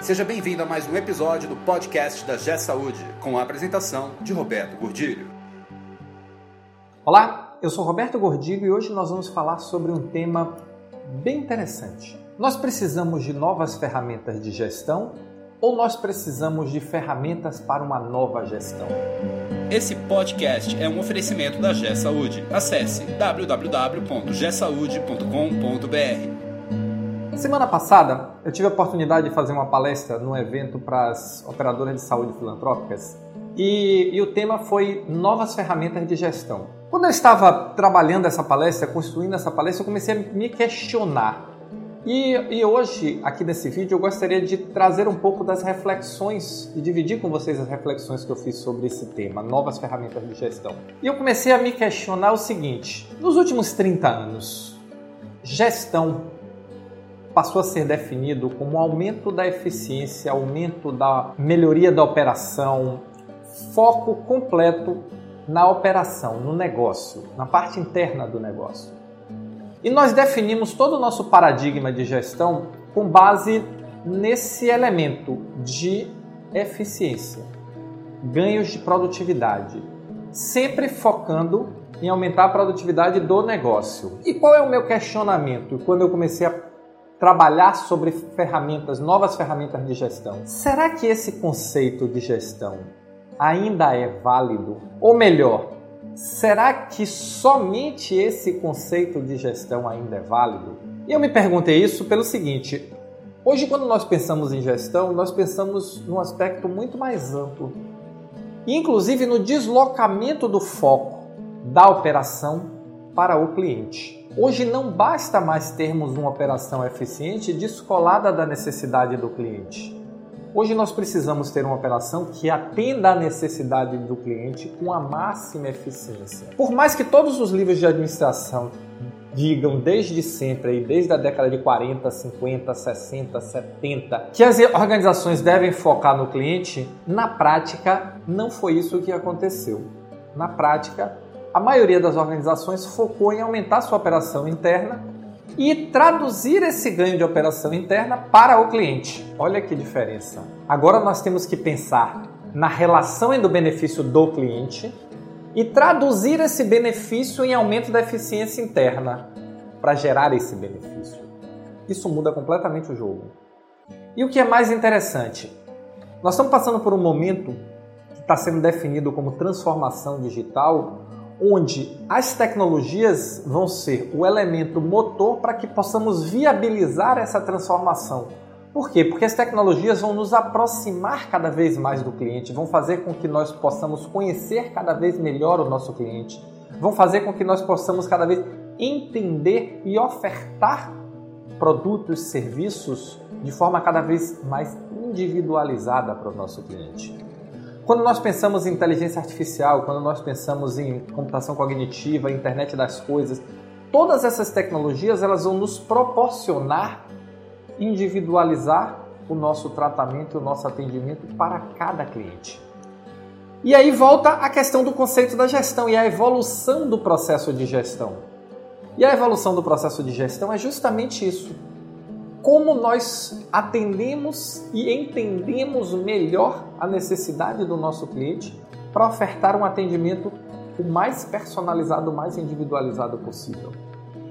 Seja bem-vindo a mais um episódio do podcast da G Saúde, com a apresentação de Roberto Gordilho. Olá, eu sou Roberto Gordilho e hoje nós vamos falar sobre um tema bem interessante. Nós precisamos de novas ferramentas de gestão ou nós precisamos de ferramentas para uma nova gestão? Esse podcast é um oferecimento da G Saúde. Acesse www.gsaude.com.br. Semana passada, eu tive a oportunidade de fazer uma palestra num evento para as operadoras de saúde filantrópicas e, e, o tema foi novas ferramentas de gestão. Quando eu estava trabalhando essa palestra, construindo essa palestra, eu comecei a me questionar e, e, hoje, aqui nesse vídeo, eu gostaria de trazer um pouco das reflexões e dividir com vocês as reflexões que eu fiz sobre esse tema, novas ferramentas de gestão. E eu comecei a me questionar o seguinte: nos últimos 30 anos, gestão passou a ser definido como aumento da eficiência, aumento da melhoria da operação, foco completo na operação, no negócio, na parte interna do negócio. E nós definimos todo o nosso paradigma de gestão com base nesse elemento de eficiência, ganhos de produtividade, sempre focando em aumentar a produtividade do negócio. E qual é o meu questionamento quando eu comecei a trabalhar sobre ferramentas, novas ferramentas de gestão? Será que esse conceito de gestão ainda é válido? Ou melhor, será que somente esse conceito de gestão ainda é válido? E eu me perguntei isso pelo seguinte: hoje, quando nós pensamos em gestão, nós pensamos num aspecto muito mais amplo, inclusive no deslocamento do foco da operação para o cliente. Hoje não basta mais termos uma operação eficiente descolada da necessidade do cliente. Hoje nós precisamos ter uma operação que atenda à necessidade do cliente com a máxima eficiência. Por mais que todos os livros de administração digam desde sempre, desde a década de 40, 50, 60, 70, que as organizações devem focar no cliente, na prática não foi isso que aconteceu. Na prática, a maioria das organizações focou em aumentar sua operação interna e traduzir esse ganho de operação interna para o cliente. Olha que diferença. Agora nós temos que pensar na relação e do benefício do cliente e traduzir esse benefício em aumento da eficiência interna para gerar esse benefício. Isso muda completamente o jogo. E o que é mais interessante, nós estamos passando por um momento que está sendo definido como transformação digital, onde as tecnologias vão ser o elemento motor para que possamos viabilizar essa transformação. Por quê? Porque as tecnologias vão nos aproximar cada vez mais do cliente, vão fazer com que nós possamos conhecer cada vez melhor o nosso cliente, vão fazer com que nós possamos cada vez entender e ofertar produtos, serviços de forma cada vez mais individualizada para o nosso cliente. Quando nós pensamos em inteligência artificial, quando nós pensamos em computação cognitiva, internet das coisas, todas essas tecnologias elas vão nos proporcionar individualizar o nosso tratamento, o nosso atendimento para cada cliente. E aí volta a questão do conceito da gestão e a evolução do processo de gestão. E a evolução do processo de gestão é justamente isso como nós atendemos e entendemos melhor a necessidade do nosso cliente para ofertar um atendimento o mais personalizado, o mais individualizado possível.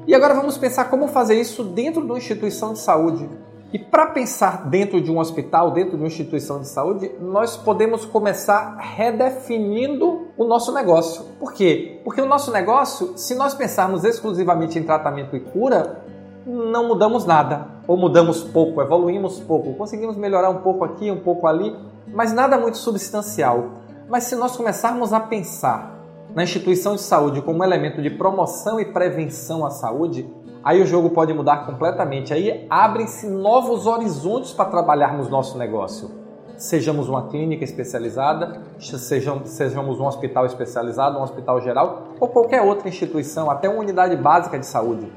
E agora vamos pensar como fazer isso dentro de uma instituição de saúde. E para pensar dentro de um hospital, dentro de uma instituição de saúde, nós podemos começar redefinindo o nosso negócio. Por quê? Porque o nosso negócio, se nós pensarmos exclusivamente em tratamento e cura, não mudamos nada, ou mudamos pouco, evoluímos pouco, conseguimos melhorar um pouco aqui, um pouco ali, mas nada muito substancial. Mas se nós começarmos a pensar na instituição de saúde como elemento de promoção e prevenção à saúde, aí o jogo pode mudar completamente. Aí abrem-se novos horizontes para trabalharmos nosso negócio. Sejamos uma clínica especializada, sejamos, sejamos um hospital especializado, um hospital geral ou qualquer outra instituição, até uma unidade básica de saúde.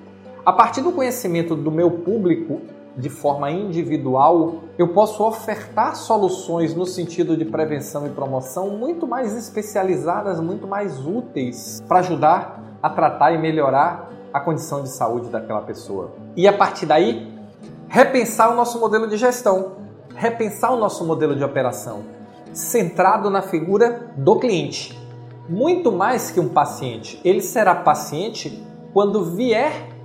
A partir do conhecimento do meu público de forma individual, eu posso ofertar soluções no sentido de prevenção e promoção muito mais especializadas, muito mais úteis para ajudar a tratar e melhorar a condição de saúde daquela pessoa. E a partir daí, repensar o nosso modelo de gestão, repensar o nosso modelo de operação, centrado na figura do cliente. Muito mais que um paciente. Ele será paciente quando vier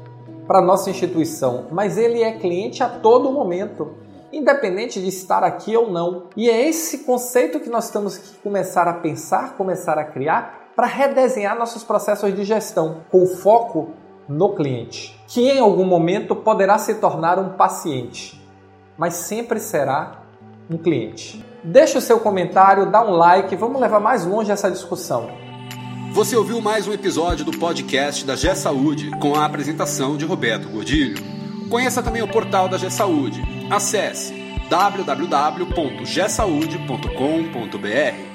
para nossa instituição, mas ele é cliente a todo momento, independente de estar aqui ou não. E é esse conceito que nós temos que começar a pensar, começar a criar para redesenhar nossos processos de gestão com foco no cliente, que em algum momento poderá se tornar um paciente, mas sempre será um cliente. Deixe o seu comentário, dá um like, vamos levar mais longe essa discussão. Você ouviu mais um episódio do podcast da G Saúde com a apresentação de Roberto Gordilho. Conheça também o portal da G Saúde. Acesse www.gsaude.com.br.